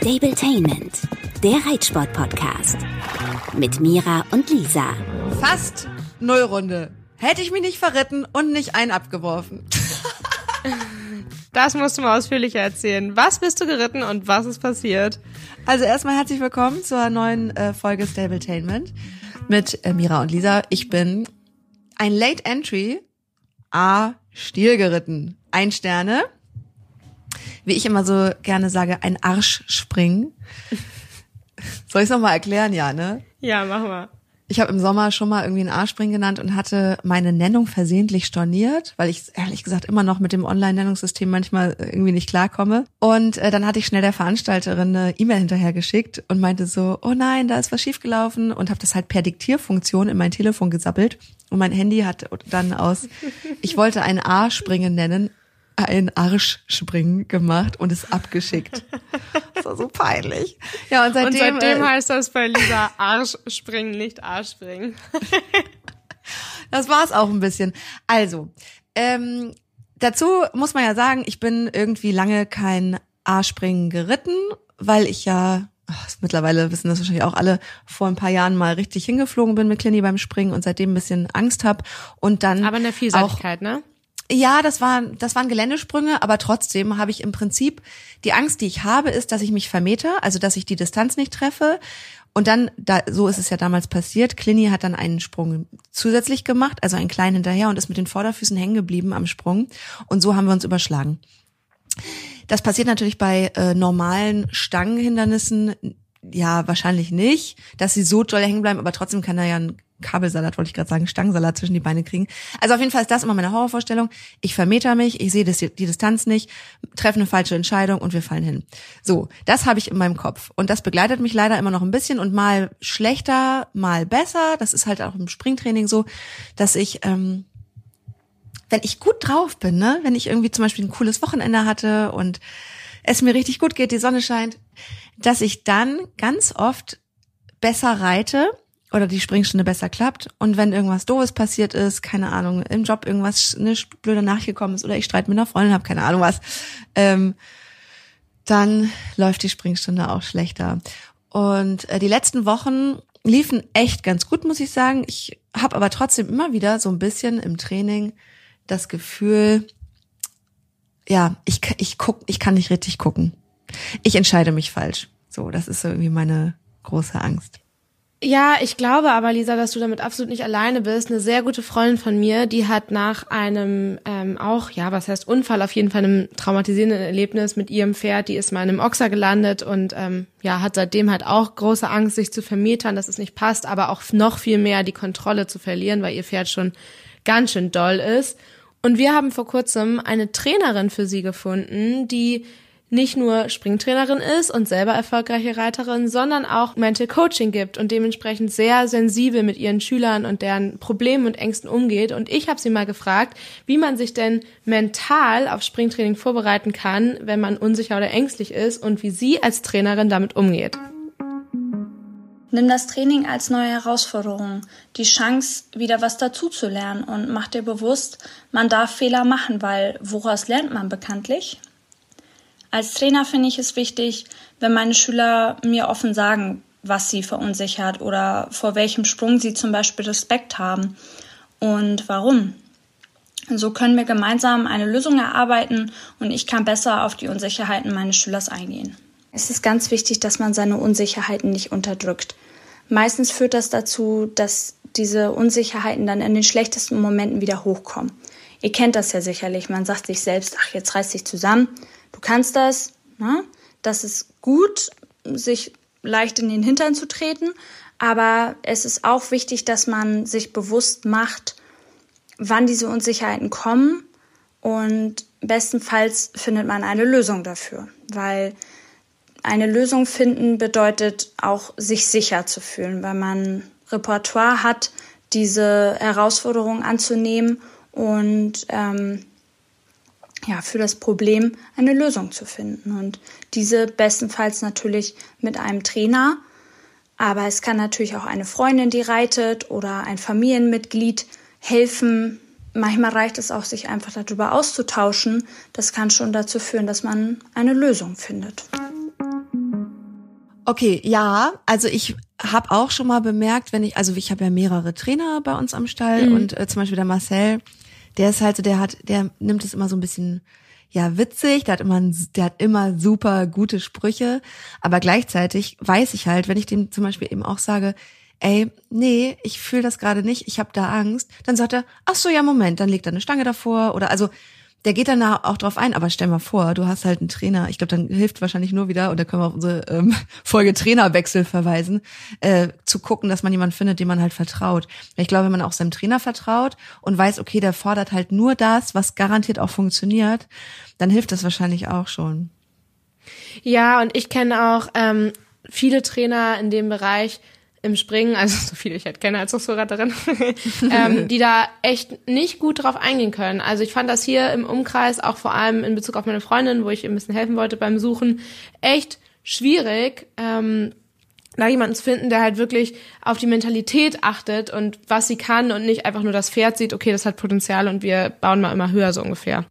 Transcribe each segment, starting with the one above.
Stabletainment, der Reitsport-Podcast. Mit Mira und Lisa. Fast Nullrunde. Hätte ich mich nicht verritten und nicht einen abgeworfen. Das musst du mal ausführlicher erzählen. Was bist du geritten und was ist passiert? Also erstmal herzlich willkommen zur neuen äh, Folge Stabletainment mit äh, Mira und Lisa. Ich bin ein Late Entry A Stil geritten. Ein Sterne. Wie ich immer so gerne sage, ein Arschspringen. Soll ich es nochmal erklären? Ja, ne? Ja, mach mal. Ich habe im Sommer schon mal irgendwie einen Arschspringen genannt und hatte meine Nennung versehentlich storniert, weil ich ehrlich gesagt immer noch mit dem Online-Nennungssystem manchmal irgendwie nicht klarkomme. Und äh, dann hatte ich schnell der Veranstalterin eine E-Mail hinterhergeschickt und meinte so, oh nein, da ist was schiefgelaufen und habe das halt per Diktierfunktion in mein Telefon gesappelt. Und mein Handy hat dann aus, ich wollte ein A-Springen nennen, ein Arschspringen gemacht und es abgeschickt. Das war so peinlich. Ja, und seitdem, und seitdem äh, heißt das bei Lisa Arschspringen, nicht Arschspringen. das war's auch ein bisschen. Also, ähm, dazu muss man ja sagen, ich bin irgendwie lange kein Arschspringen geritten, weil ich ja ach, mittlerweile wissen das wahrscheinlich auch alle, vor ein paar Jahren mal richtig hingeflogen bin mit Clini beim Springen und seitdem ein bisschen Angst hab und dann Aber in der Vielseitigkeit, auch, ne? Ja, das waren, das waren Geländesprünge, aber trotzdem habe ich im Prinzip, die Angst, die ich habe, ist, dass ich mich vermeter, also dass ich die Distanz nicht treffe. Und dann, da, so ist es ja damals passiert, Clini hat dann einen Sprung zusätzlich gemacht, also einen kleinen hinterher und ist mit den Vorderfüßen hängen geblieben am Sprung. Und so haben wir uns überschlagen. Das passiert natürlich bei äh, normalen Stangenhindernissen ja wahrscheinlich nicht, dass sie so doll hängen bleiben, aber trotzdem kann da ja ein Kabelsalat, wollte ich gerade sagen, Stangensalat zwischen die Beine kriegen. Also auf jeden Fall ist das immer meine Horrorvorstellung. Ich vermeter mich, ich sehe die Distanz nicht, treffe eine falsche Entscheidung und wir fallen hin. So, das habe ich in meinem Kopf. Und das begleitet mich leider immer noch ein bisschen und mal schlechter, mal besser. Das ist halt auch im Springtraining so, dass ich, ähm, wenn ich gut drauf bin, ne, wenn ich irgendwie zum Beispiel ein cooles Wochenende hatte und es mir richtig gut geht, die Sonne scheint, dass ich dann ganz oft besser reite oder die Springstunde besser klappt. Und wenn irgendwas Doofes passiert ist, keine Ahnung, im Job irgendwas ne, blöder nachgekommen ist oder ich streite mit einer Freundin, habe keine Ahnung was, ähm, dann läuft die Springstunde auch schlechter. Und äh, die letzten Wochen liefen echt ganz gut, muss ich sagen. Ich habe aber trotzdem immer wieder so ein bisschen im Training das Gefühl, ja, ich, ich guck, ich kann nicht richtig gucken. Ich entscheide mich falsch. So, das ist so irgendwie meine große Angst. Ja, ich glaube aber, Lisa, dass du damit absolut nicht alleine bist. Eine sehr gute Freundin von mir, die hat nach einem ähm, auch, ja, was heißt Unfall, auf jeden Fall einem traumatisierenden Erlebnis mit ihrem Pferd, die ist mal in einem Ochser gelandet und ähm, ja, hat seitdem halt auch große Angst, sich zu vermetern, dass es nicht passt, aber auch noch viel mehr die Kontrolle zu verlieren, weil ihr Pferd schon ganz schön doll ist. Und wir haben vor kurzem eine Trainerin für sie gefunden, die nicht nur Springtrainerin ist und selber erfolgreiche Reiterin, sondern auch Mental Coaching gibt und dementsprechend sehr sensibel mit ihren Schülern und deren Problemen und Ängsten umgeht. Und ich habe sie mal gefragt, wie man sich denn mental auf Springtraining vorbereiten kann, wenn man unsicher oder ängstlich ist und wie sie als Trainerin damit umgeht. Nimm das Training als neue Herausforderung, die Chance, wieder was dazuzulernen und mach dir bewusst, man darf Fehler machen, weil woraus lernt man bekanntlich? Als Trainer finde ich es wichtig, wenn meine Schüler mir offen sagen, was sie verunsichert oder vor welchem Sprung sie zum Beispiel Respekt haben und warum. So können wir gemeinsam eine Lösung erarbeiten und ich kann besser auf die Unsicherheiten meines Schülers eingehen. Es ist ganz wichtig, dass man seine Unsicherheiten nicht unterdrückt. Meistens führt das dazu, dass diese Unsicherheiten dann in den schlechtesten Momenten wieder hochkommen. Ihr kennt das ja sicherlich. Man sagt sich selbst, ach, jetzt reiß dich zusammen, Du kannst das, ne? das ist gut, sich leicht in den Hintern zu treten, aber es ist auch wichtig, dass man sich bewusst macht, wann diese Unsicherheiten kommen und bestenfalls findet man eine Lösung dafür, weil eine Lösung finden bedeutet auch sich sicher zu fühlen, weil man Repertoire hat, diese Herausforderung anzunehmen und ähm, ja, für das Problem eine Lösung zu finden. Und diese bestenfalls natürlich mit einem Trainer. Aber es kann natürlich auch eine Freundin, die reitet oder ein Familienmitglied helfen. Manchmal reicht es auch, sich einfach darüber auszutauschen. Das kann schon dazu führen, dass man eine Lösung findet. Okay, ja, also ich habe auch schon mal bemerkt, wenn ich, also ich habe ja mehrere Trainer bei uns am Stall Mhm. und äh, zum Beispiel der Marcel, der ist halt so, der hat, der nimmt es immer so ein bisschen ja witzig, der hat immer, der hat immer super gute Sprüche, aber gleichzeitig weiß ich halt, wenn ich dem zum Beispiel eben auch sage, ey, nee, ich fühle das gerade nicht, ich habe da Angst, dann sagt er, ach so, ja, Moment, dann legt er eine Stange davor oder also der geht dann da auch drauf ein, aber stell mal vor, du hast halt einen Trainer, ich glaube, dann hilft wahrscheinlich nur wieder, und da können wir auf unsere ähm, Folge Trainerwechsel verweisen, äh, zu gucken, dass man jemanden findet, dem man halt vertraut. Ich glaube, wenn man auch seinem Trainer vertraut und weiß, okay, der fordert halt nur das, was garantiert auch funktioniert, dann hilft das wahrscheinlich auch schon. Ja, und ich kenne auch ähm, viele Trainer in dem Bereich im Springen, also so viele ich halt kenne als Hochschulreiterin, ähm, die da echt nicht gut drauf eingehen können. Also ich fand das hier im Umkreis, auch vor allem in Bezug auf meine Freundin, wo ich ihr ein bisschen helfen wollte beim Suchen, echt schwierig, ähm, da jemanden zu finden, der halt wirklich auf die Mentalität achtet und was sie kann und nicht einfach nur das Pferd sieht, okay, das hat Potenzial und wir bauen mal immer höher so ungefähr.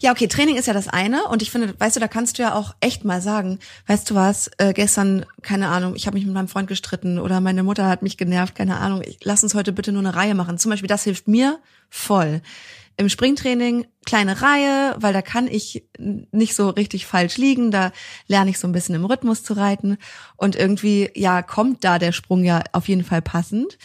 Ja, okay, Training ist ja das eine und ich finde, weißt du, da kannst du ja auch echt mal sagen, weißt du was, äh, gestern, keine Ahnung, ich habe mich mit meinem Freund gestritten oder meine Mutter hat mich genervt, keine Ahnung, ich, lass uns heute bitte nur eine Reihe machen. Zum Beispiel, das hilft mir voll. Im Springtraining kleine Reihe, weil da kann ich nicht so richtig falsch liegen, da lerne ich so ein bisschen im Rhythmus zu reiten und irgendwie, ja, kommt da der Sprung ja auf jeden Fall passend.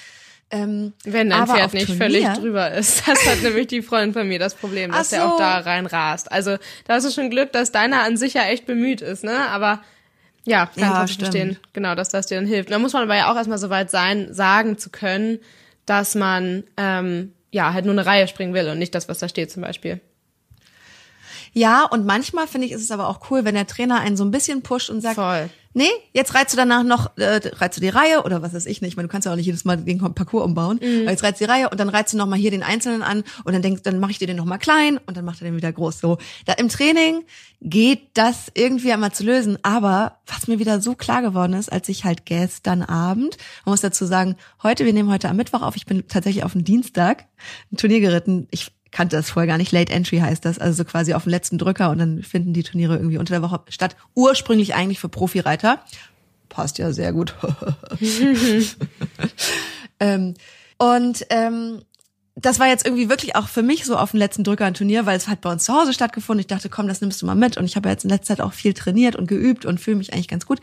Ähm, Wenn dein Pferd nicht Turnier- völlig drüber ist. Das hat nämlich die Freundin von mir das Problem, dass Ach der auch so. da rein rast. Also da hast du schon Glück, dass deiner an sich ja echt bemüht ist, ne? Aber ja, kann Ja, ich verstehen, genau, dass das dir dann hilft. Da muss man aber ja auch erstmal so weit sein, sagen zu können, dass man ähm, ja halt nur eine Reihe springen will und nicht das, was da steht zum Beispiel. Ja, und manchmal finde ich, ist es aber auch cool, wenn der Trainer einen so ein bisschen pusht und sagt, Voll. nee, jetzt reizt du danach noch, äh, reizt du die Reihe oder was weiß ich nicht. Ich meine, du kannst ja auch nicht jedes Mal den Parcours umbauen. Aber jetzt reizt die Reihe und dann reizt du noch mal hier den Einzelnen an und dann denkst, dann mache ich dir den noch mal klein und dann macht er den wieder groß. So, da im Training geht das irgendwie einmal zu lösen. Aber was mir wieder so klar geworden ist, als ich halt gestern Abend, man muss dazu sagen, heute, wir nehmen heute am Mittwoch auf, ich bin tatsächlich auf den Dienstag ein Turnier geritten. Ich kannte das vorher gar nicht. Late Entry heißt das, also so quasi auf den letzten Drücker und dann finden die Turniere irgendwie unter der Woche statt. Ursprünglich eigentlich für Profireiter. Passt ja sehr gut. ähm, und ähm, das war jetzt irgendwie wirklich auch für mich so auf den letzten Drücker ein Turnier, weil es hat bei uns zu Hause stattgefunden. Ich dachte, komm, das nimmst du mal mit. Und ich habe jetzt in letzter Zeit auch viel trainiert und geübt und fühle mich eigentlich ganz gut.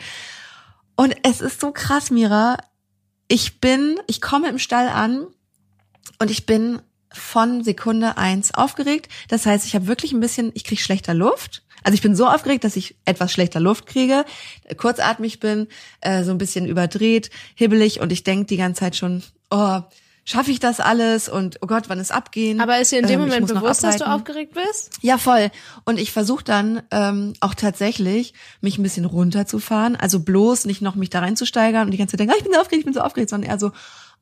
Und es ist so krass, Mira. Ich bin, ich komme im Stall an und ich bin von Sekunde eins aufgeregt. Das heißt, ich habe wirklich ein bisschen, ich kriege schlechter Luft. Also ich bin so aufgeregt, dass ich etwas schlechter Luft kriege, kurzatmig bin, äh, so ein bisschen überdreht, hibbelig und ich denk die ganze Zeit schon, oh, schaffe ich das alles und oh Gott, wann ist abgehen? Aber ist dir in dem Ähm, Moment bewusst, dass du aufgeregt bist? Ja, voll. Und ich versuche dann ähm, auch tatsächlich, mich ein bisschen runterzufahren. Also bloß nicht noch mich da reinzusteigern und die ganze Zeit denken, ah, ich bin so aufgeregt, ich bin so aufgeregt, sondern eher so,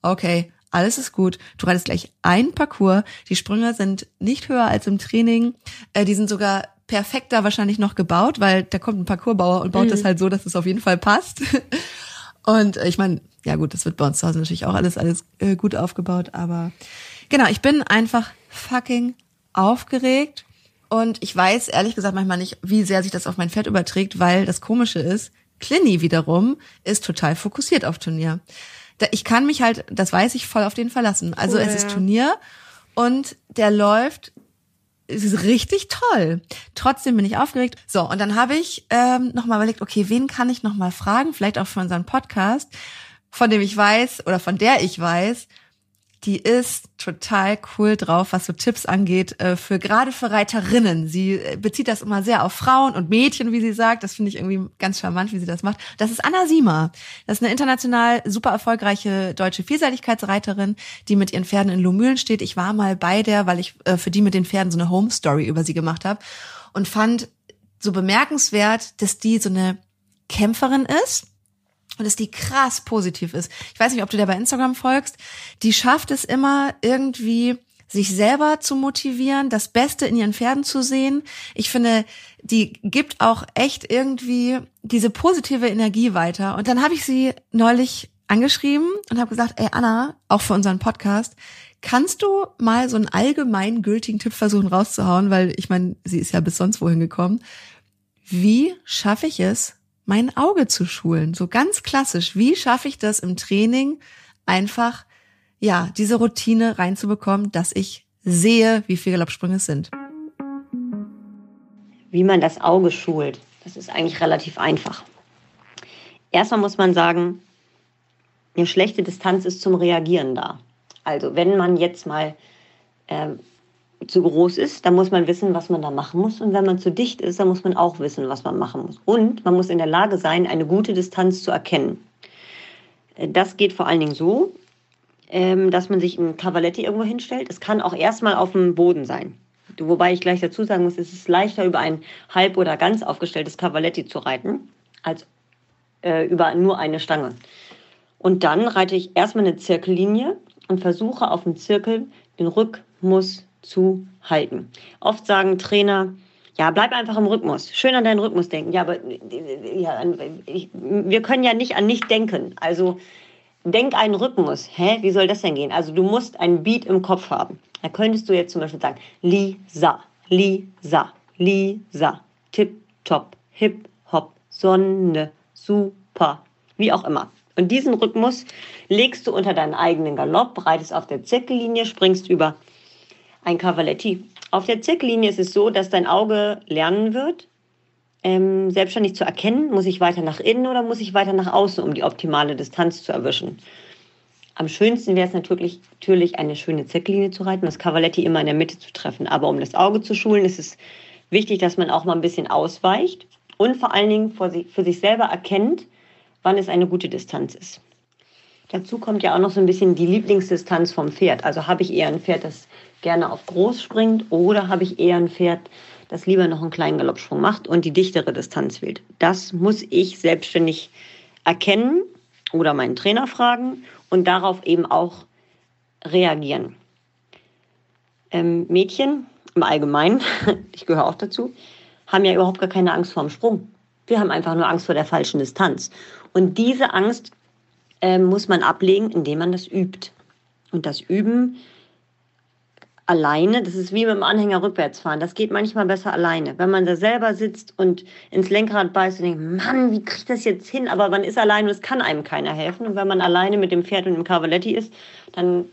okay, alles ist gut. Du reitest gleich ein Parcours. Die Sprünge sind nicht höher als im Training. Äh, die sind sogar perfekter wahrscheinlich noch gebaut, weil da kommt ein Parcoursbauer und baut das halt so, dass es auf jeden Fall passt. Und äh, ich meine, ja gut, das wird bei uns zu Hause natürlich auch alles, alles äh, gut aufgebaut, aber genau, ich bin einfach fucking aufgeregt und ich weiß ehrlich gesagt manchmal nicht, wie sehr sich das auf mein Pferd überträgt, weil das Komische ist, Clinny wiederum ist total fokussiert auf Turnier. Ich kann mich halt, das weiß ich, voll auf den verlassen. Also Cool, es ist. Turnier und der läuft es ist richtig toll. Trotzdem bin ich aufgeregt. So, und dann habe ich ähm, nochmal überlegt, okay, wen kann ich nochmal fragen? Vielleicht auch für unseren Podcast, von dem ich weiß oder von der ich weiß, die ist total cool drauf, was so Tipps angeht, äh, für gerade für Reiterinnen. Sie äh, bezieht das immer sehr auf Frauen und Mädchen, wie sie sagt. Das finde ich irgendwie ganz charmant, wie sie das macht. Das ist Anna Siemer. Das ist eine international super erfolgreiche deutsche Vielseitigkeitsreiterin, die mit ihren Pferden in Lohmühlen steht. Ich war mal bei der, weil ich äh, für die mit den Pferden so eine Home Story über sie gemacht habe und fand so bemerkenswert, dass die so eine Kämpferin ist und dass die krass positiv ist. Ich weiß nicht, ob du der bei Instagram folgst. Die schafft es immer irgendwie sich selber zu motivieren, das Beste in ihren Pferden zu sehen. Ich finde, die gibt auch echt irgendwie diese positive Energie weiter. Und dann habe ich sie neulich angeschrieben und habe gesagt, ey Anna, auch für unseren Podcast, kannst du mal so einen allgemein gültigen Tipp versuchen rauszuhauen, weil ich meine, sie ist ja bis sonst wohin gekommen. Wie schaffe ich es, mein Auge zu schulen. So ganz klassisch. Wie schaffe ich das im Training einfach, ja, diese Routine reinzubekommen, dass ich sehe, wie viele Galoppsprünge es sind? Wie man das Auge schult, das ist eigentlich relativ einfach. Erstmal muss man sagen, eine schlechte Distanz ist zum Reagieren da. Also wenn man jetzt mal äh, zu groß ist, dann muss man wissen, was man da machen muss. Und wenn man zu dicht ist, dann muss man auch wissen, was man machen muss. Und man muss in der Lage sein, eine gute Distanz zu erkennen. Äh, das geht vor allen Dingen so, ähm, dass man sich ein Cavaletti irgendwo hinstellt. Es kann auch erstmal auf dem Boden sein. Wobei ich gleich dazu sagen muss, es ist leichter, über ein halb oder ganz aufgestelltes Cavaletti zu reiten, als äh, über nur eine Stange. Und dann reite ich erstmal eine Zirkellinie und versuche auf dem Zirkel den Rhythmus zu halten. Oft sagen Trainer, ja, bleib einfach im Rhythmus. Schön an deinen Rhythmus denken. Ja, aber ja, ich, wir können ja nicht an nicht denken. Also denk einen Rhythmus. Hä? Wie soll das denn gehen? Also du musst einen Beat im Kopf haben. Da könntest du jetzt zum Beispiel sagen, Lisa, Lisa, Lisa, Tip, Top, Hip, Hop, Sonne, Super, wie auch immer. Und diesen Rhythmus legst du unter deinen eigenen Galopp, reitest auf der Zirkellinie, springst über ein Cavaletti. Auf der Zirkellinie ist es so, dass dein Auge lernen wird, ähm, selbstständig zu erkennen, muss ich weiter nach innen oder muss ich weiter nach außen, um die optimale Distanz zu erwischen. Am schönsten wäre es natürlich, natürlich, eine schöne Zirkellinie zu reiten, das Cavaletti immer in der Mitte zu treffen. Aber um das Auge zu schulen, ist es wichtig, dass man auch mal ein bisschen ausweicht und vor allen Dingen für sich selber erkennt, wann es eine gute Distanz ist. Dazu kommt ja auch noch so ein bisschen die Lieblingsdistanz vom Pferd. Also habe ich eher ein Pferd, das gerne auf groß springt oder habe ich eher ein Pferd, das lieber noch einen kleinen Galoppsprung macht und die dichtere Distanz wählt. Das muss ich selbstständig erkennen oder meinen Trainer fragen und darauf eben auch reagieren. Ähm, Mädchen im Allgemeinen, ich gehöre auch dazu, haben ja überhaupt gar keine Angst vor dem Sprung. Wir haben einfach nur Angst vor der falschen Distanz. Und diese Angst äh, muss man ablegen, indem man das übt. Und das Üben alleine, das ist wie mit dem Anhänger rückwärts fahren. Das geht manchmal besser alleine. Wenn man da selber sitzt und ins Lenkrad beißt und denkt, Mann, wie kriege ich das jetzt hin? Aber man ist alleine und es kann einem keiner helfen. Und wenn man alleine mit dem Pferd und dem Cavaletti ist, dann,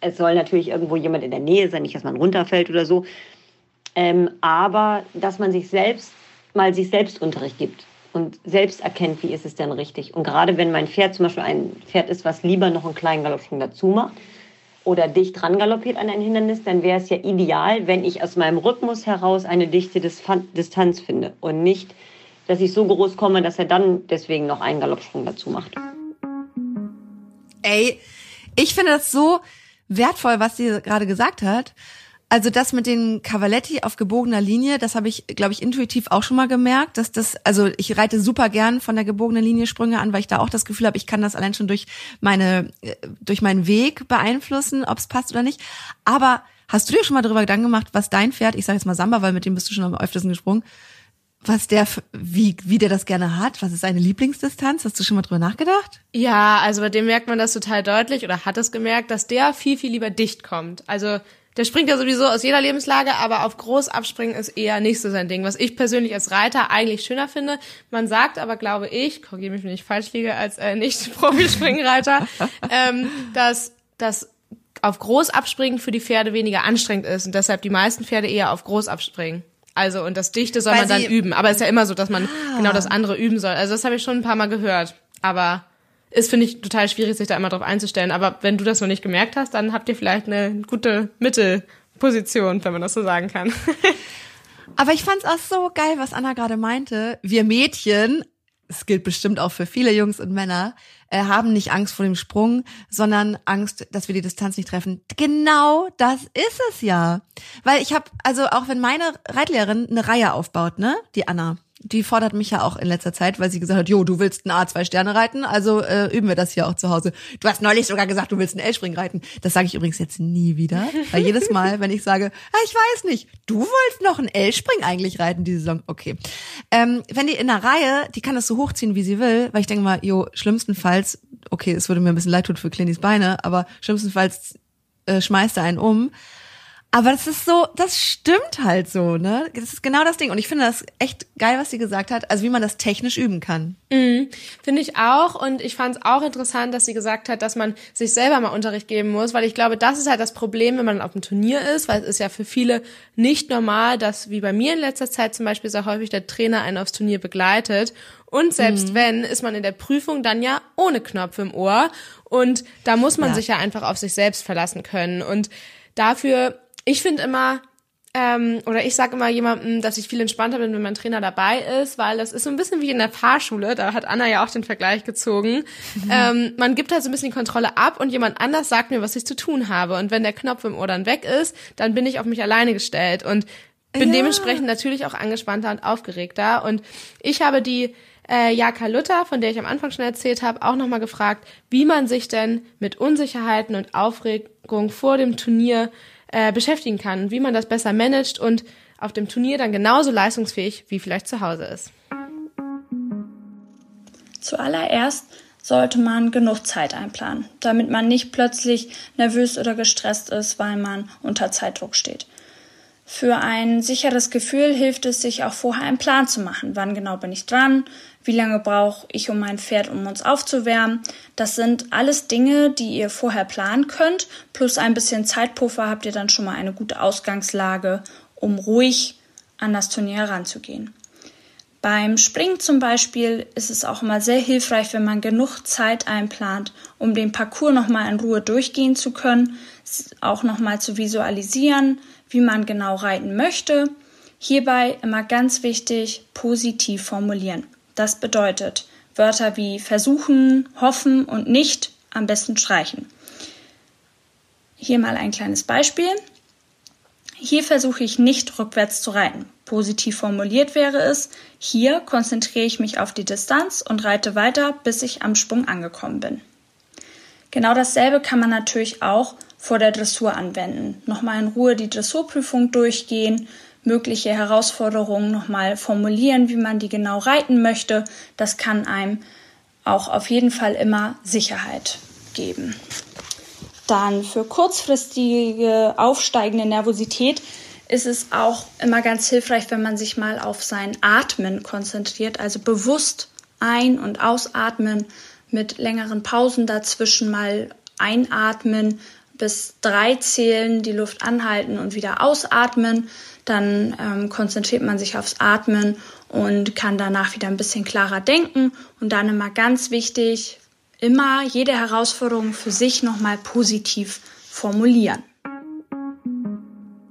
es soll natürlich irgendwo jemand in der Nähe sein, nicht, dass man runterfällt oder so. Ähm, aber, dass man sich selbst, mal sich selbst Unterricht gibt und selbst erkennt, wie ist es denn richtig. Und gerade wenn mein Pferd zum Beispiel ein Pferd ist, was lieber noch einen kleinen Galoppsprung dazu macht, oder dicht dran galoppiert an ein Hindernis, dann wäre es ja ideal, wenn ich aus meinem Rhythmus heraus eine dichte Distanz finde und nicht, dass ich so groß komme, dass er dann deswegen noch einen Galoppsprung dazu macht. Ey, ich finde das so wertvoll, was sie gerade gesagt hat. Also das mit den Cavaletti auf gebogener Linie, das habe ich, glaube ich, intuitiv auch schon mal gemerkt, dass das, also ich reite super gern von der gebogenen Linie Sprünge an, weil ich da auch das Gefühl habe, ich kann das allein schon durch meine, äh, durch meinen Weg beeinflussen, ob es passt oder nicht. Aber hast du dir schon mal darüber Gedanken gemacht, was dein Pferd, ich sage jetzt mal Samba, weil mit dem bist du schon am öftesten gesprungen, was der, wie, wie der das gerne hat? Was ist seine Lieblingsdistanz? Hast du schon mal drüber nachgedacht? Ja, also bei dem merkt man das total deutlich oder hat es gemerkt, dass der viel, viel lieber dicht kommt. Also der springt ja sowieso aus jeder Lebenslage, aber auf groß abspringen ist eher nicht so sein Ding. Was ich persönlich als Reiter eigentlich schöner finde. Man sagt aber, glaube ich, korrigiere mich, wenn ich falsch liege, als äh, Nicht-Profispringreiter, ähm, dass das auf groß abspringen für die Pferde weniger anstrengend ist und deshalb die meisten Pferde eher auf groß abspringen. Also und das Dichte soll Weil man dann üben. Aber es ist ja immer so, dass man ah. genau das andere üben soll. Also das habe ich schon ein paar Mal gehört. Aber ist, finde ich, total schwierig, sich da immer drauf einzustellen. Aber wenn du das noch nicht gemerkt hast, dann habt ihr vielleicht eine gute Mittelposition, wenn man das so sagen kann. Aber ich fand's auch so geil, was Anna gerade meinte. Wir Mädchen, es gilt bestimmt auch für viele Jungs und Männer, äh, haben nicht Angst vor dem Sprung, sondern Angst, dass wir die Distanz nicht treffen. Genau das ist es ja. Weil ich habe, also auch wenn meine Reitlehrerin eine Reihe aufbaut, ne, die Anna, die fordert mich ja auch in letzter Zeit, weil sie gesagt hat, jo, du willst ein A2 Sterne reiten, also äh, üben wir das hier auch zu Hause. Du hast neulich sogar gesagt, du willst einen L-Spring reiten. Das sage ich übrigens jetzt nie wieder, weil jedes Mal, wenn ich sage, ah, ich weiß nicht, du wolltest noch einen L-Spring eigentlich reiten diese Saison, okay. Ähm, wenn die in der Reihe, die kann das so hochziehen, wie sie will, weil ich denke mal, jo, schlimmstenfalls, okay, es würde mir ein bisschen leid tun für Clintys Beine, aber schlimmstenfalls äh, schmeißt er einen um. Aber das ist so, das stimmt halt so, ne? Das ist genau das Ding. Und ich finde das echt geil, was sie gesagt hat, also wie man das technisch üben kann. Mhm, finde ich auch. Und ich fand es auch interessant, dass sie gesagt hat, dass man sich selber mal Unterricht geben muss, weil ich glaube, das ist halt das Problem, wenn man auf dem Turnier ist, weil es ist ja für viele nicht normal, dass wie bei mir in letzter Zeit zum Beispiel sehr häufig der Trainer einen aufs Turnier begleitet. Und selbst mhm. wenn, ist man in der Prüfung dann ja ohne Knopf im Ohr. Und da muss man ja. sich ja einfach auf sich selbst verlassen können. Und dafür ich finde immer, ähm, oder ich sage immer jemandem, dass ich viel entspannter bin, wenn mein Trainer dabei ist, weil das ist so ein bisschen wie in der Fahrschule, da hat Anna ja auch den Vergleich gezogen. Mhm. Ähm, man gibt halt so ein bisschen die Kontrolle ab und jemand anders sagt mir, was ich zu tun habe. Und wenn der Knopf im Ohr dann weg ist, dann bin ich auf mich alleine gestellt und bin ja. dementsprechend natürlich auch angespannter und aufgeregter. Und ich habe die äh, Jaka Luther, von der ich am Anfang schon erzählt habe, auch nochmal gefragt, wie man sich denn mit Unsicherheiten und Aufregung vor dem Turnier äh, beschäftigen kann und wie man das besser managt und auf dem Turnier dann genauso leistungsfähig wie vielleicht zu Hause ist. Zuallererst sollte man genug Zeit einplanen, damit man nicht plötzlich nervös oder gestresst ist, weil man unter Zeitdruck steht. Für ein sicheres Gefühl hilft es, sich auch vorher einen Plan zu machen. Wann genau bin ich dran? Wie lange brauche ich um mein Pferd, um uns aufzuwärmen? Das sind alles Dinge, die ihr vorher planen könnt. Plus ein bisschen Zeitpuffer habt ihr dann schon mal eine gute Ausgangslage, um ruhig an das Turnier heranzugehen. Beim Springen zum Beispiel ist es auch immer sehr hilfreich, wenn man genug Zeit einplant, um den Parcours nochmal in Ruhe durchgehen zu können, auch nochmal zu visualisieren, wie man genau reiten möchte. Hierbei immer ganz wichtig, positiv formulieren. Das bedeutet Wörter wie versuchen, hoffen und nicht am besten streichen. Hier mal ein kleines Beispiel. Hier versuche ich nicht rückwärts zu reiten. Positiv formuliert wäre es, hier konzentriere ich mich auf die Distanz und reite weiter, bis ich am Sprung angekommen bin. Genau dasselbe kann man natürlich auch vor der Dressur anwenden. Nochmal in Ruhe die Dressurprüfung durchgehen, mögliche Herausforderungen nochmal formulieren, wie man die genau reiten möchte. Das kann einem auch auf jeden Fall immer Sicherheit geben. Dann für kurzfristige aufsteigende Nervosität ist es auch immer ganz hilfreich, wenn man sich mal auf sein Atmen konzentriert, also bewusst ein- und ausatmen, mit längeren Pausen dazwischen mal einatmen bis drei zählen, die Luft anhalten und wieder ausatmen. Dann ähm, konzentriert man sich aufs Atmen und kann danach wieder ein bisschen klarer denken. Und dann immer ganz wichtig, immer jede Herausforderung für sich nochmal positiv formulieren.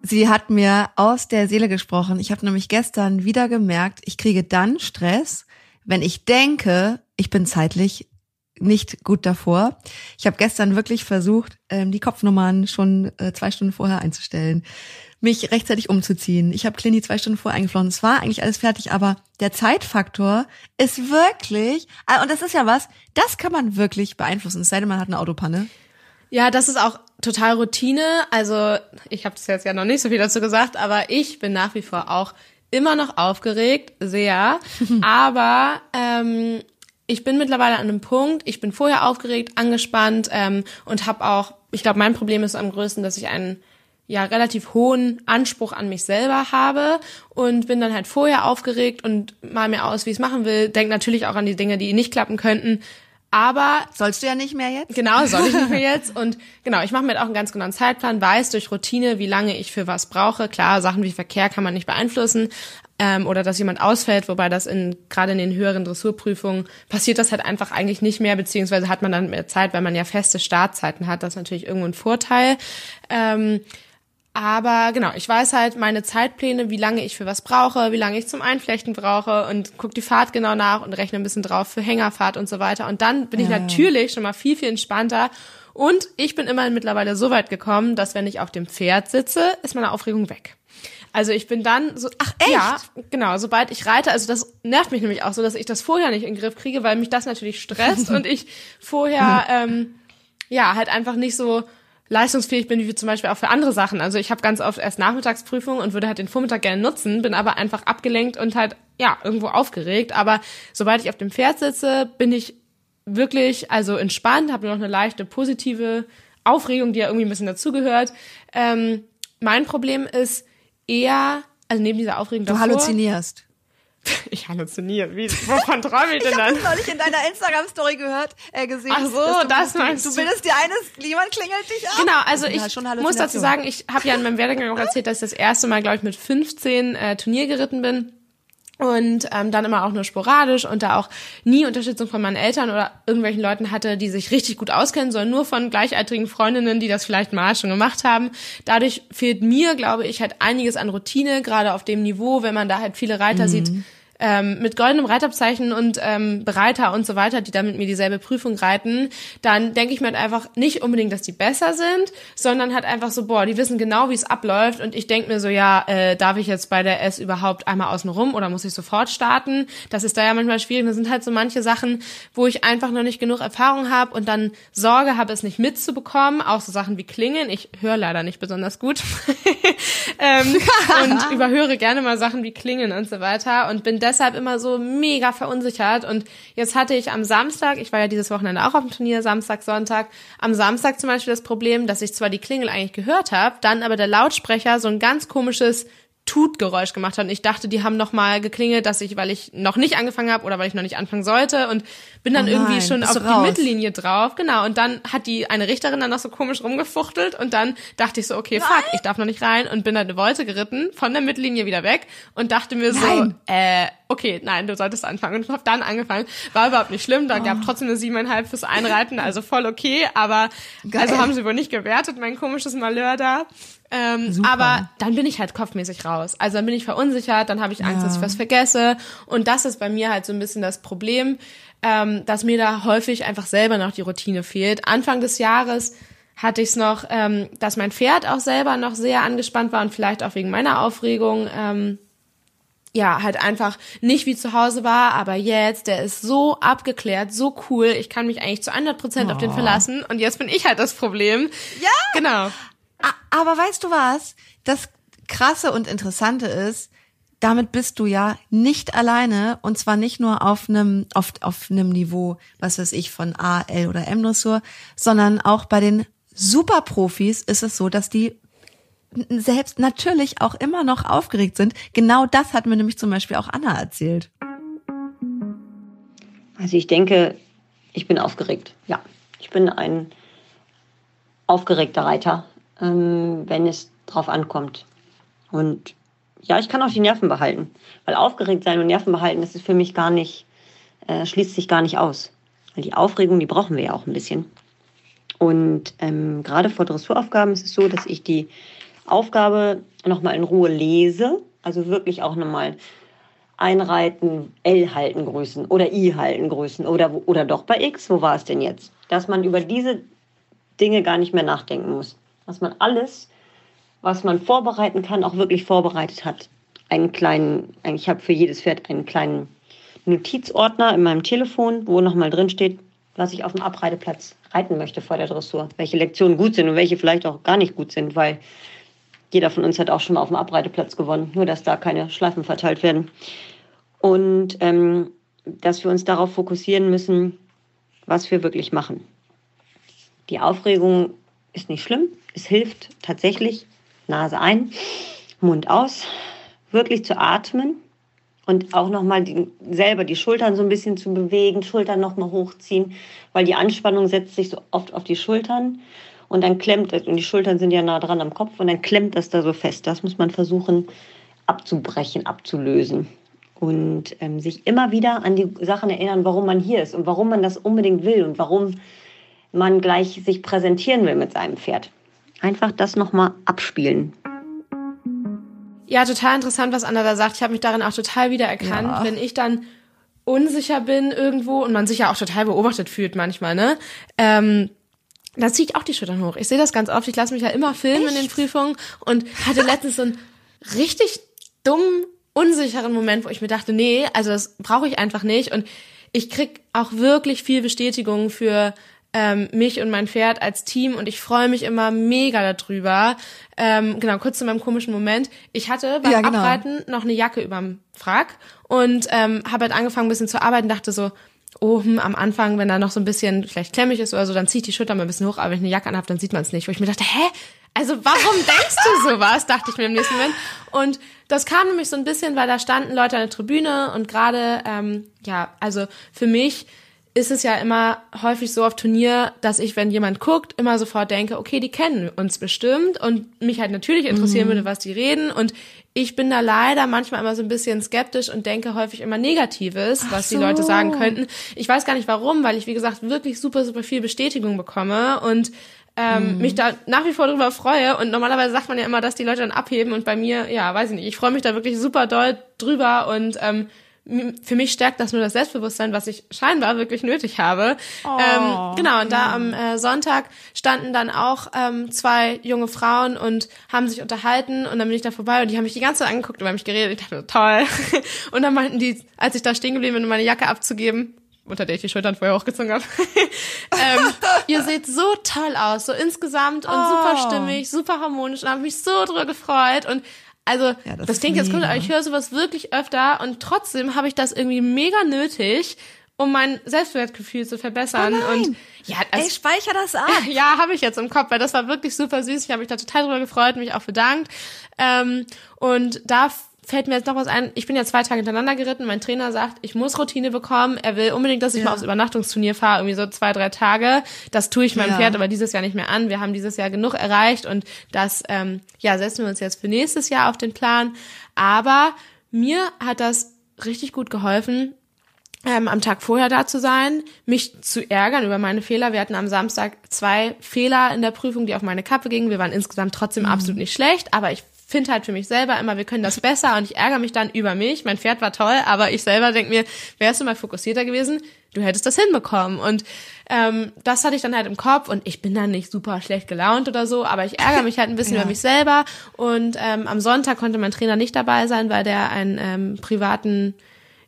Sie hat mir aus der Seele gesprochen. Ich habe nämlich gestern wieder gemerkt, ich kriege dann Stress, wenn ich denke, ich bin zeitlich nicht gut davor. Ich habe gestern wirklich versucht, ähm, die Kopfnummern schon äh, zwei Stunden vorher einzustellen, mich rechtzeitig umzuziehen. Ich habe Clini zwei Stunden vorher eingeflogen. Es war eigentlich alles fertig, aber der Zeitfaktor ist wirklich, äh, und das ist ja was, das kann man wirklich beeinflussen, es sei denn, man hat eine Autopanne. Ja, das ist auch total Routine. Also ich habe das jetzt ja noch nicht so viel dazu gesagt, aber ich bin nach wie vor auch immer noch aufgeregt, sehr. aber ähm, ich bin mittlerweile an einem Punkt, ich bin vorher aufgeregt, angespannt ähm, und habe auch, ich glaube, mein Problem ist am größten, dass ich einen ja relativ hohen Anspruch an mich selber habe und bin dann halt vorher aufgeregt und mal mir aus, wie ich es machen will. Denk natürlich auch an die Dinge, die nicht klappen könnten. Aber sollst du ja nicht mehr jetzt? Genau, soll ich nicht mehr jetzt. Und genau, ich mache mir auch einen ganz genauen Zeitplan, weiß durch Routine, wie lange ich für was brauche. Klar, Sachen wie Verkehr kann man nicht beeinflussen, ähm, oder dass jemand ausfällt, wobei das in gerade in den höheren Dressurprüfungen passiert das halt einfach eigentlich nicht mehr, beziehungsweise hat man dann mehr Zeit, weil man ja feste Startzeiten hat. Das ist natürlich irgendwo ein Vorteil. Ähm, aber genau, ich weiß halt meine Zeitpläne, wie lange ich für was brauche, wie lange ich zum Einflechten brauche und guck die Fahrt genau nach und rechne ein bisschen drauf für Hängerfahrt und so weiter. Und dann bin ich natürlich schon mal viel, viel entspannter. Und ich bin immerhin mittlerweile so weit gekommen, dass wenn ich auf dem Pferd sitze, ist meine Aufregung weg. Also ich bin dann so, ach echt? Ja, genau, sobald ich reite, also das nervt mich nämlich auch so, dass ich das vorher nicht in den Griff kriege, weil mich das natürlich stresst und ich vorher, ähm, ja, halt einfach nicht so leistungsfähig bin wie zum Beispiel auch für andere Sachen. Also ich habe ganz oft erst Nachmittagsprüfungen und würde halt den Vormittag gerne nutzen, bin aber einfach abgelenkt und halt, ja, irgendwo aufgeregt. Aber sobald ich auf dem Pferd sitze, bin ich wirklich, also entspannt, habe noch eine leichte positive Aufregung, die ja irgendwie ein bisschen dazugehört. Ähm, mein Problem ist eher, also neben dieser Aufregung Du davor, halluzinierst. Ich halluziniere. Wie, wovon träume ich denn Ich habe dann? das neulich in deiner Instagram-Story gehört, äh, gesehen. Ach so, du das meinst, du. du. Bildest dir eines, jemand klingelt dich ab. Genau, also ich muss dazu sagen, ich habe ja in meinem Werdegang auch erzählt, dass ich das erste Mal, glaube ich, mit 15 äh, Turnier geritten bin. Und ähm, dann immer auch nur sporadisch und da auch nie Unterstützung von meinen Eltern oder irgendwelchen Leuten hatte, die sich richtig gut auskennen, sondern nur von gleichaltrigen Freundinnen, die das vielleicht mal schon gemacht haben. Dadurch fehlt mir, glaube ich, halt einiges an Routine, gerade auf dem Niveau, wenn man da halt viele Reiter sieht, ähm, mit goldenem Reitabzeichen und ähm, Bereiter und so weiter, die dann mit mir dieselbe Prüfung reiten, dann denke ich mir halt einfach nicht unbedingt, dass die besser sind, sondern halt einfach so, boah, die wissen genau, wie es abläuft und ich denke mir so, ja, äh, darf ich jetzt bei der S überhaupt einmal außen rum oder muss ich sofort starten? Das ist da ja manchmal schwierig. Das sind halt so manche Sachen, wo ich einfach noch nicht genug Erfahrung habe und dann Sorge habe, es nicht mitzubekommen. Auch so Sachen wie Klingen. Ich höre leider nicht besonders gut. ähm, und überhöre gerne mal Sachen wie Klingen und so weiter und bin deshalb immer so mega verunsichert. Und jetzt hatte ich am Samstag, ich war ja dieses Wochenende auch auf dem Turnier, Samstag, Sonntag, am Samstag zum Beispiel das Problem, dass ich zwar die Klingel eigentlich gehört habe, dann aber der Lautsprecher so ein ganz komisches Tutgeräusch gemacht hat. Und ich dachte, die haben noch mal geklingelt, dass ich, weil ich noch nicht angefangen habe oder weil ich noch nicht anfangen sollte und bin dann Oh irgendwie nein, schon bist auf die raus? Mittellinie drauf. Genau. Und dann hat die eine Richterin dann noch so komisch rumgefuchtelt und dann dachte ich so, okay, fuck, ich darf noch nicht rein und bin dann eine Wolte geritten, von der Mittellinie wieder weg und dachte mir so, Nein. äh, okay, nein, du solltest anfangen. Und hab dann angefangen. War überhaupt nicht schlimm. Da Oh. gab trotzdem eine siebeneinhalb fürs Einreiten, also voll okay. Aber Geil. also haben sie wohl nicht gewertet, mein komisches Malheur da. Ähm, Super. aber dann bin ich halt kopfmäßig raus. Also dann bin ich verunsichert, dann habe ich Angst, dass ich was vergesse. Und das ist bei mir halt so ein bisschen das Problem, ähm, dass mir da häufig einfach selber noch die Routine fehlt. Anfang des Jahres hatte ich es noch, ähm, dass mein Pferd auch selber noch sehr angespannt war und vielleicht auch wegen meiner Aufregung. Ähm, ja, halt einfach nicht wie zu Hause war, aber jetzt, der ist so abgeklärt, so cool, ich kann mich eigentlich zu 100 Prozent auf den verlassen und jetzt bin ich halt das Problem. Ja. Genau. Aber weißt du was? Das Krasse und Interessante ist, damit bist du ja nicht alleine und zwar nicht nur auf einem auf, auf einem Niveau, was weiß ich von A, L oder M Dressur, sondern auch bei den Superprofis ist es so, dass die selbst natürlich auch immer noch aufgeregt sind. Genau das hat mir nämlich zum Beispiel auch Anna erzählt. Also ich denke, ich bin aufgeregt. Ja, ich bin ein aufgeregter Reiter, ähm, wenn es drauf ankommt. Und ja, ich kann auch die Nerven behalten, weil aufgeregt sein und Nerven behalten, das ist für mich gar nicht, äh, schließt sich gar nicht aus. Weil die Aufregung, die brauchen wir ja auch ein bisschen. Und ähm, gerade vor Dressuraufgaben ist es so, dass ich die Aufgabe nochmal in Ruhe lese, also wirklich auch nochmal einreiten, L halten grüßen oder I halten grüßen oder, oder doch bei X, wo war es denn jetzt? Dass man über diese Dinge gar nicht mehr nachdenken muss. Dass man alles, was man vorbereiten kann, auch wirklich vorbereitet hat. Einen kleinen, ich habe für jedes Pferd einen kleinen Notizordner in meinem Telefon, wo nochmal drin steht, was ich auf dem Abreiteplatz reiten möchte vor der Dressur. Welche Lektionen gut sind und welche vielleicht auch gar nicht gut sind, weil jeder von uns hat auch schon mal auf dem Abreiteplatz gewonnen, nur dass da keine Schleifen verteilt werden. Und ähm, dass wir uns darauf fokussieren müssen, was wir wirklich machen. Die Aufregung ist nicht schlimm. Es hilft tatsächlich, Nase ein, Mund aus, wirklich zu atmen und auch nochmal die, selber die Schultern so ein bisschen zu bewegen, Schultern nochmal hochziehen, weil die Anspannung setzt sich so oft auf die Schultern und dann klemmt es, und die Schultern sind ja nah dran am Kopf und dann klemmt das da so fest. Das muss man versuchen abzubrechen, abzulösen und ähm, sich immer wieder an die Sachen erinnern, warum man hier ist und warum man das unbedingt will und warum man gleich sich präsentieren will mit seinem Pferd. Einfach das nochmal abspielen. Ja, total interessant, was Anna da sagt. Ich habe mich darin auch total wiedererkannt, Ja. wenn ich dann unsicher bin irgendwo und man sich ja auch total beobachtet fühlt manchmal, ne? Ähm, dann ziehe ich auch die Schultern hoch. Ich sehe das ganz oft. Ich lasse mich ja immer filmen in den Prüfungen und hatte letztens so einen richtig dummen, unsicheren Moment, wo ich mir dachte, nee, also das brauche ich einfach nicht. Und ich krieg auch wirklich viel Bestätigung für ähm, mich und mein Pferd als Team und ich freue mich immer mega darüber. Ähm, genau, kurz zu meinem komischen Moment. Ich hatte beim Ja, genau. Abreiten noch eine Jacke überm Frack und ähm, habe halt angefangen ein bisschen zu arbeiten, dachte so, oh, hm, am Anfang, wenn da noch so ein bisschen vielleicht klemmig ist oder so, dann ziehe ich die Schulter mal ein bisschen hoch, aber wenn ich eine Jacke anhabe, dann sieht man es nicht. Wo ich mir dachte, hä? Also warum denkst du sowas, dachte ich mir im nächsten Moment. Und das kam nämlich so ein bisschen, weil da standen Leute an der Tribüne und gerade, ähm, ja, also für mich ist es ja immer häufig so auf Turnier, dass ich, wenn jemand guckt, immer sofort denke, okay, die kennen uns bestimmt und mich halt natürlich interessieren mhm. würde, was die reden und ich bin da leider manchmal immer so ein bisschen skeptisch und denke häufig immer Negatives, Ach was so. die Leute sagen könnten. Ich weiß gar nicht warum, weil ich, wie gesagt, wirklich super, super viel Bestätigung bekomme und ähm, mhm. mich da nach wie vor drüber freue. Und normalerweise sagt man ja immer, dass die Leute dann abheben und bei mir, ja, weiß ich nicht, ich freue mich da wirklich super doll drüber und ähm, für mich stärkt das nur das Selbstbewusstsein, was ich scheinbar wirklich nötig habe. Oh, ähm, genau, und da am äh, Sonntag standen dann auch ähm, zwei junge Frauen und haben sich unterhalten und dann bin ich da vorbei und die haben mich die ganze Zeit angeguckt und über mich geredet. Ich dachte, toll. und dann meinten die, als ich da stehen geblieben bin, um meine Jacke abzugeben, unter der ich die Schultern vorher hochgezogen habe. ähm, ihr seht so toll aus, so insgesamt und oh. super stimmig, super harmonisch und habe mich so drüber gefreut und also ja, das, das klingt jetzt cool, aber ich höre sowas wirklich öfter und trotzdem habe ich das irgendwie mega nötig, um mein Selbstwertgefühl zu verbessern. Oh und ja, also, Ey, speicher das ab. Ja, habe ich jetzt im Kopf, weil das war wirklich super süß. Ich habe mich da total drüber gefreut, mich auch bedankt. Ähm, und da fällt mir jetzt noch was ein. Ich bin ja zwei Tage hintereinander geritten. Mein Trainer sagt, ich muss Routine bekommen. Er will unbedingt, dass ich ja. mal aufs Übernachtungsturnier fahre, irgendwie so zwei, drei Tage. Das tue ich meinem ja. Pferd aber dieses Jahr nicht mehr an. Wir haben dieses Jahr genug erreicht und das, ähm, ja, setzen wir uns jetzt für nächstes Jahr auf den Plan. Aber mir hat das richtig gut geholfen, ähm, am Tag vorher da zu sein, mich zu ärgern über meine Fehler. Wir hatten am Samstag zwei Fehler in der Prüfung, die auf meine Kappe gingen. Wir waren insgesamt trotzdem mhm. absolut nicht schlecht, aber ich finde halt für mich selber immer, wir können das besser und ich ärgere mich dann über mich. Mein Pferd war toll, aber ich selber denke mir, wärst du mal fokussierter gewesen, du hättest das hinbekommen. Und ähm, das hatte ich dann halt im Kopf und ich bin dann nicht super schlecht gelaunt oder so, aber ich ärgere mich halt ein bisschen ja. über mich selber. Und ähm, am Sonntag konnte mein Trainer nicht dabei sein, weil der einen ähm, privaten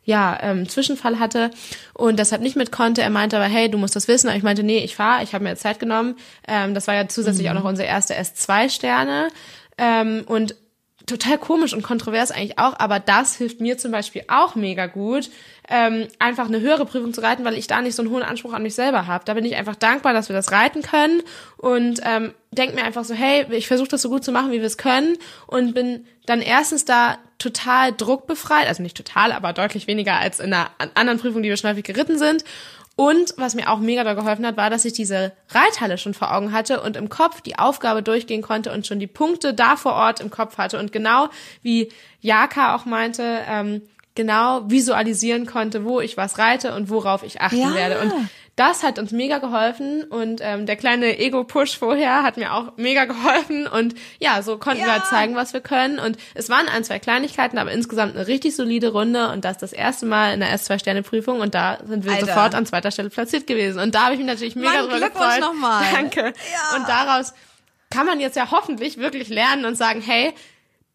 ja, ähm, Zwischenfall hatte und deshalb nicht mit konnte. Er meinte aber, hey, du musst das wissen. Aber ich meinte, nee, ich fahre, ich habe mir Zeit genommen. Ähm, das war ja zusätzlich mhm. auch noch unsere erste S2-Sterne. Ähm, und total komisch und kontrovers eigentlich auch, aber das hilft mir zum Beispiel auch mega gut, ähm, einfach eine höhere Prüfung zu reiten, weil ich da nicht so einen hohen Anspruch an mich selber habe. Da bin ich einfach dankbar, dass wir das reiten können und ähm, denke mir einfach so, hey, ich versuche das so gut zu machen, wie wir es können und bin dann erstens da total druckbefreit, also nicht total, aber deutlich weniger als in einer anderen Prüfung, die wir häufig geritten sind und was mir auch mega da geholfen hat, war, dass ich diese Reithalle schon vor Augen hatte und im Kopf die Aufgabe durchgehen konnte und schon die Punkte da vor Ort im Kopf hatte und genau wie Jaka auch meinte, ähm, genau visualisieren konnte, wo ich was reite und worauf ich achten ja. werde. Und das hat uns mega geholfen und ähm, der kleine Ego-Push vorher hat mir auch mega geholfen und ja, so konnten ja. wir halt zeigen, was wir können und es waren ein, zwei Kleinigkeiten, aber insgesamt eine richtig solide Runde und das das erste Mal in der S2-Sterne-Prüfung und da sind wir Alter. sofort an zweiter Stelle platziert gewesen und da habe ich mich natürlich mega mein drüber gefreut. Nochmal. Danke. Ja. Und daraus kann man jetzt ja hoffentlich wirklich lernen und sagen, hey,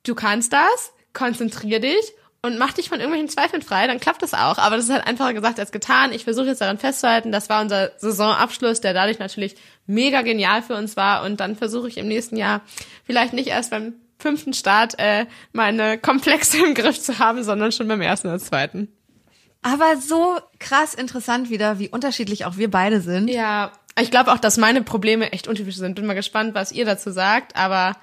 du kannst das, konzentrier dich und mach dich von irgendwelchen Zweifeln frei, dann klappt das auch. Aber das ist halt einfacher gesagt als getan. Ich versuche jetzt daran festzuhalten. Das war unser Saisonabschluss, der dadurch natürlich mega genial für uns war. Und dann versuche ich im nächsten Jahr vielleicht nicht erst beim fünften Start äh, meine Komplexe im Griff zu haben, sondern schon beim ersten oder zweiten. Aber so krass interessant wieder, wie unterschiedlich auch wir beide sind. Ja, ich glaube auch, dass meine Probleme echt untypisch sind. Bin mal gespannt, was ihr dazu sagt, aber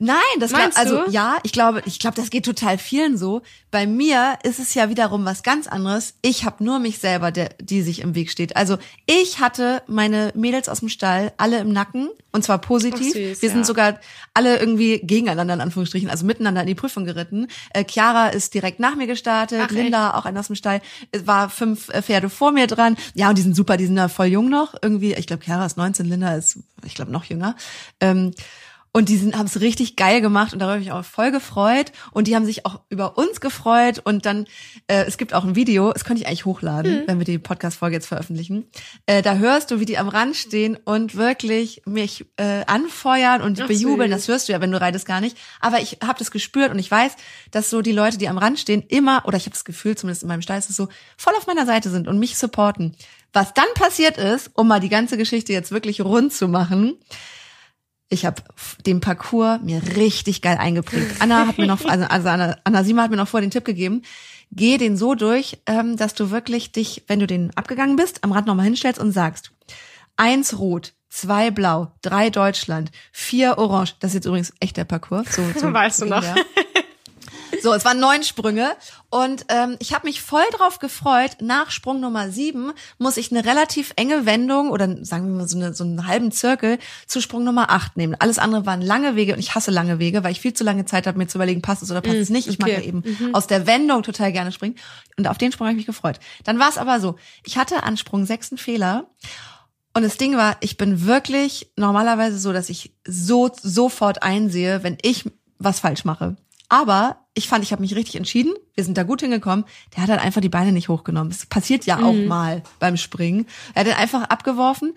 Nein, das Meinst glaub, also du? ja, ich glaube, ich glaube, das geht total vielen so. Bei mir ist es ja wiederum was ganz anderes. Ich habe nur mich selber, der, die sich im Weg steht. Also ich hatte meine Mädels aus dem Stall alle im Nacken und zwar positiv. Oh, süß, Wir ja. sind sogar alle irgendwie gegeneinander in Anführungsstrichen, also miteinander in die Prüfung geritten. Äh, Chiara ist direkt nach mir gestartet, Ach, Linda auch einer aus dem Stall, es war fünf äh, Pferde vor mir dran. Ja, und die sind super, die sind da voll jung noch. Irgendwie, ich glaube, Chiara ist 19, Linda ist, ich glaube, noch jünger. Ähm, und die haben es richtig geil gemacht und darüber habe ich auch voll gefreut. Und die haben sich auch über uns gefreut. Und dann, äh, es gibt auch ein Video, das könnte ich eigentlich hochladen, mhm. wenn wir die Podcast-Folge jetzt veröffentlichen. Äh, da hörst du, wie die am Rand stehen und wirklich mich äh, anfeuern und Ach, bejubeln. süß. Das hörst du ja, wenn du reitest, gar nicht. Aber ich habe das gespürt und ich weiß, dass so die Leute, die am Rand stehen, immer, oder ich habe das Gefühl, zumindest in meinem Stall ist es so, voll auf meiner Seite sind und mich supporten. Was dann passiert ist, um mal die ganze Geschichte jetzt wirklich rund zu machen, ich habe den Parcours mir richtig geil eingeprägt. Anna hat mir noch, also, also Anna, Anna Sima hat mir noch vor den Tipp gegeben, geh den so durch, ähm, dass du wirklich dich, wenn du den abgegangen bist, am Rad nochmal hinstellst und sagst, eins rot, zwei Blau, drei Deutschland, vier Orange. Das ist jetzt übrigens echt der Parcours. So, so Weißt du noch? So, es waren neun Sprünge und ähm, ich habe mich voll drauf gefreut. Nach Sprung Nummer sieben muss ich eine relativ enge Wendung oder sagen wir mal so, eine, so einen halben Zirkel zu Sprung Nummer acht nehmen. Alles andere waren lange Wege und ich hasse lange Wege, weil ich viel zu lange Zeit habe, mir zu überlegen, passt es oder passt es nicht. Ich mag okay. ja eben aus der Wendung total gerne springen und auf den Sprung habe ich mich gefreut. Dann war es aber so, ich hatte an Sprung sechs einen Fehler und das Ding war, ich bin wirklich normalerweise so, dass ich so sofort einsehe, wenn ich was falsch mache. Aber ich fand, ich habe mich richtig entschieden. Wir sind da gut hingekommen. Der hat halt einfach die Beine nicht hochgenommen. Das passiert ja auch mal beim Springen. Er hat den einfach abgeworfen.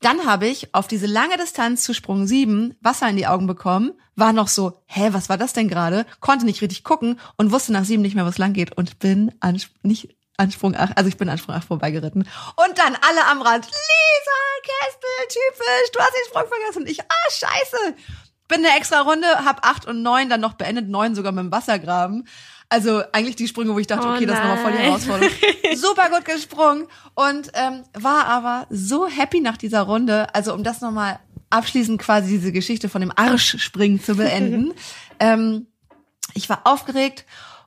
Dann habe ich auf diese lange Distanz zu Sprung 7 Wasser in die Augen bekommen, war noch so, hä, was war das denn gerade? Konnte nicht richtig gucken und wusste nach 7 nicht mehr, wo es lang geht und bin an, nicht an Sprung 8, also ich bin an Sprung 8 vorbeigeritten. Und dann alle am Rand, Lisa, Kestel, typisch, du hast den Sprung vergessen. Und ich, ah, scheiße. Bin eine extra Runde, hab 8 und 9 dann noch beendet, 9 sogar mit dem Wassergraben. Also eigentlich die Sprünge, wo ich dachte, Oh okay, das ist nochmal voll die nein. Herausforderung. Super gut gesprungen und ähm, war aber so happy nach dieser Runde. Also um das nochmal abschließend quasi diese Geschichte von dem Arschspringen zu beenden. ähm, ich war aufgeregt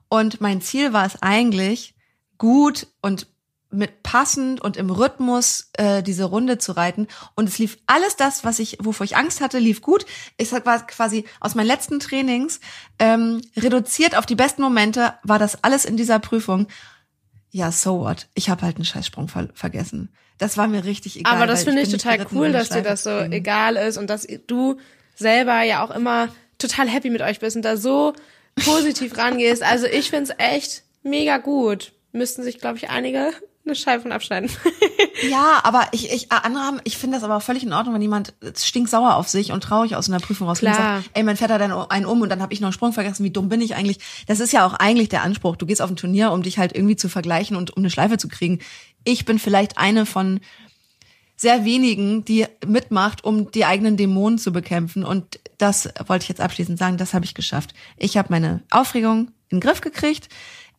und mein Ziel war es eigentlich, gut und mit passend und im Rhythmus äh, diese Runde zu reiten und es lief alles das, was ich, wovor ich Angst hatte, lief gut. Ich war quasi aus meinen letzten Trainings ähm, reduziert auf die besten Momente, war das alles in dieser Prüfung. Ja, so what? Ich habe halt einen Scheißsprung ver vergessen. Das war mir richtig egal. Aber das finde ich nicht total cool, dass dir das so kriegen. egal ist und dass du selber ja auch immer total happy mit euch bist und da so positiv rangehst. Also ich find's echt mega gut. Müssten sich, glaube ich, einige eine Scheibe von abschneiden. Ja, aber ich, ich, äh, andere haben, ich finde das aber auch völlig in Ordnung, wenn jemand stinksauer auf sich und traurig aus einer Prüfung rauskommt und Klar. sagt, ey, mein Vater hat einen um und dann habe ich noch einen Sprung vergessen, wie dumm bin ich eigentlich? Das ist ja auch eigentlich der Anspruch. Du gehst auf ein Turnier, um dich halt irgendwie zu vergleichen und um eine Schleife zu kriegen. Ich bin vielleicht eine von sehr wenigen, die mitmacht, um die eigenen Dämonen zu bekämpfen. Und das wollte ich jetzt abschließend sagen, das habe ich geschafft. Ich habe meine Aufregung in den Griff gekriegt.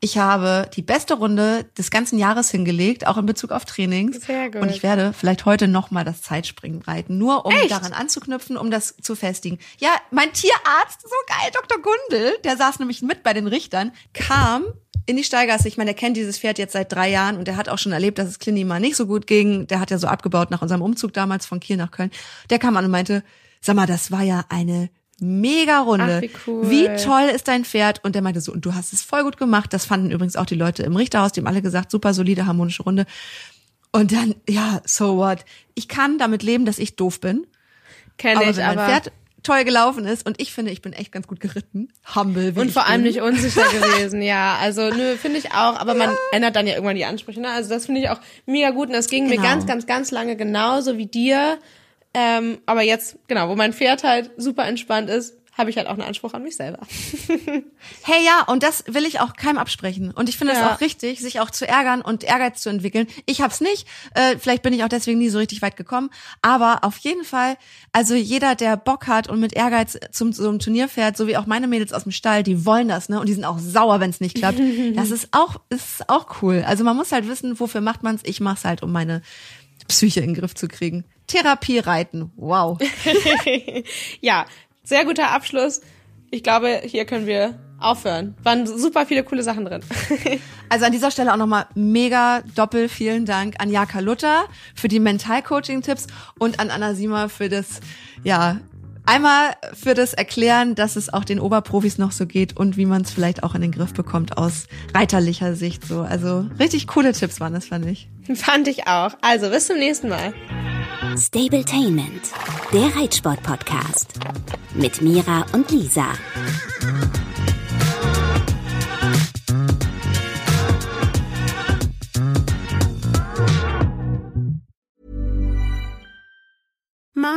Ich habe die beste Runde des ganzen Jahres hingelegt, auch in Bezug auf Trainings. Sehr gut. Und ich werde vielleicht heute noch mal das Zeitspringen reiten, nur um Echt? daran anzuknüpfen, um das zu festigen. Ja, mein Tierarzt, so geil, Dr. Gundel, der saß nämlich mit bei den Richtern, kam in die Steigasse. Ich meine, der kennt dieses Pferd jetzt seit drei Jahren und der hat auch schon erlebt, dass es Clini mal nicht so gut ging. Der hat ja so abgebaut nach unserem Umzug damals von Kiel nach Köln. Der kam an und meinte, sag mal, das war ja eine mega Runde. Ach, wie cool. Wie toll ist dein Pferd? Und der meinte so, und du hast es voll gut gemacht. Das fanden übrigens auch die Leute im Richterhaus, die haben alle gesagt, super solide, harmonische Runde. Und dann, ja, so what? Ich kann damit leben, dass ich doof bin. Kenne aber ich, wenn mein aber. Pferd toll gelaufen ist und ich finde, ich bin echt ganz gut geritten. Humble, wie und vor allem bin. nicht unsicher gewesen, ja. Also, nö, finde ich auch. Aber man ändert dann ja irgendwann die Ansprüche. Ne? Also, das finde ich auch mega gut. Und das ging mir Genau. ganz, ganz, ganz lange genauso wie dir. Ähm, aber jetzt, genau, wo mein Pferd halt super entspannt ist, habe ich halt auch einen Anspruch an mich selber. Hey ja, und das will ich auch keinem absprechen. Und ich finde es Ja. auch richtig, sich auch zu ärgern und Ehrgeiz zu entwickeln. Ich hab's nicht. Äh, vielleicht bin ich auch deswegen nie so richtig weit gekommen. Aber auf jeden Fall, also jeder, der Bock hat und mit Ehrgeiz zum, zum Turnier fährt, so wie auch meine Mädels aus dem Stall, die wollen das, ne? Und die sind auch sauer, wenn es nicht klappt. Das ist auch, ist auch cool. Also man muss halt wissen, wofür macht man's. Ich mach's halt, um meine Psyche in den Griff zu kriegen. Therapie reiten. Wow. ja, sehr guter Abschluss. Ich glaube, hier können wir aufhören. Waren super viele coole Sachen drin. Also an dieser Stelle auch nochmal mega doppel vielen Dank an Jaka Luther für die Mentalcoaching-Tipps und an Anna Siemer für das, ja, einmal für das Erklären, dass es auch den Oberprofis noch so geht und wie man es vielleicht auch in den Griff bekommt aus reiterlicher Sicht so. Also richtig coole Tipps waren das, fand ich. Fand ich auch. Also, bis zum nächsten Mal. Stabletainment, der Reitsport-Podcast. Mit Mira und Lisa.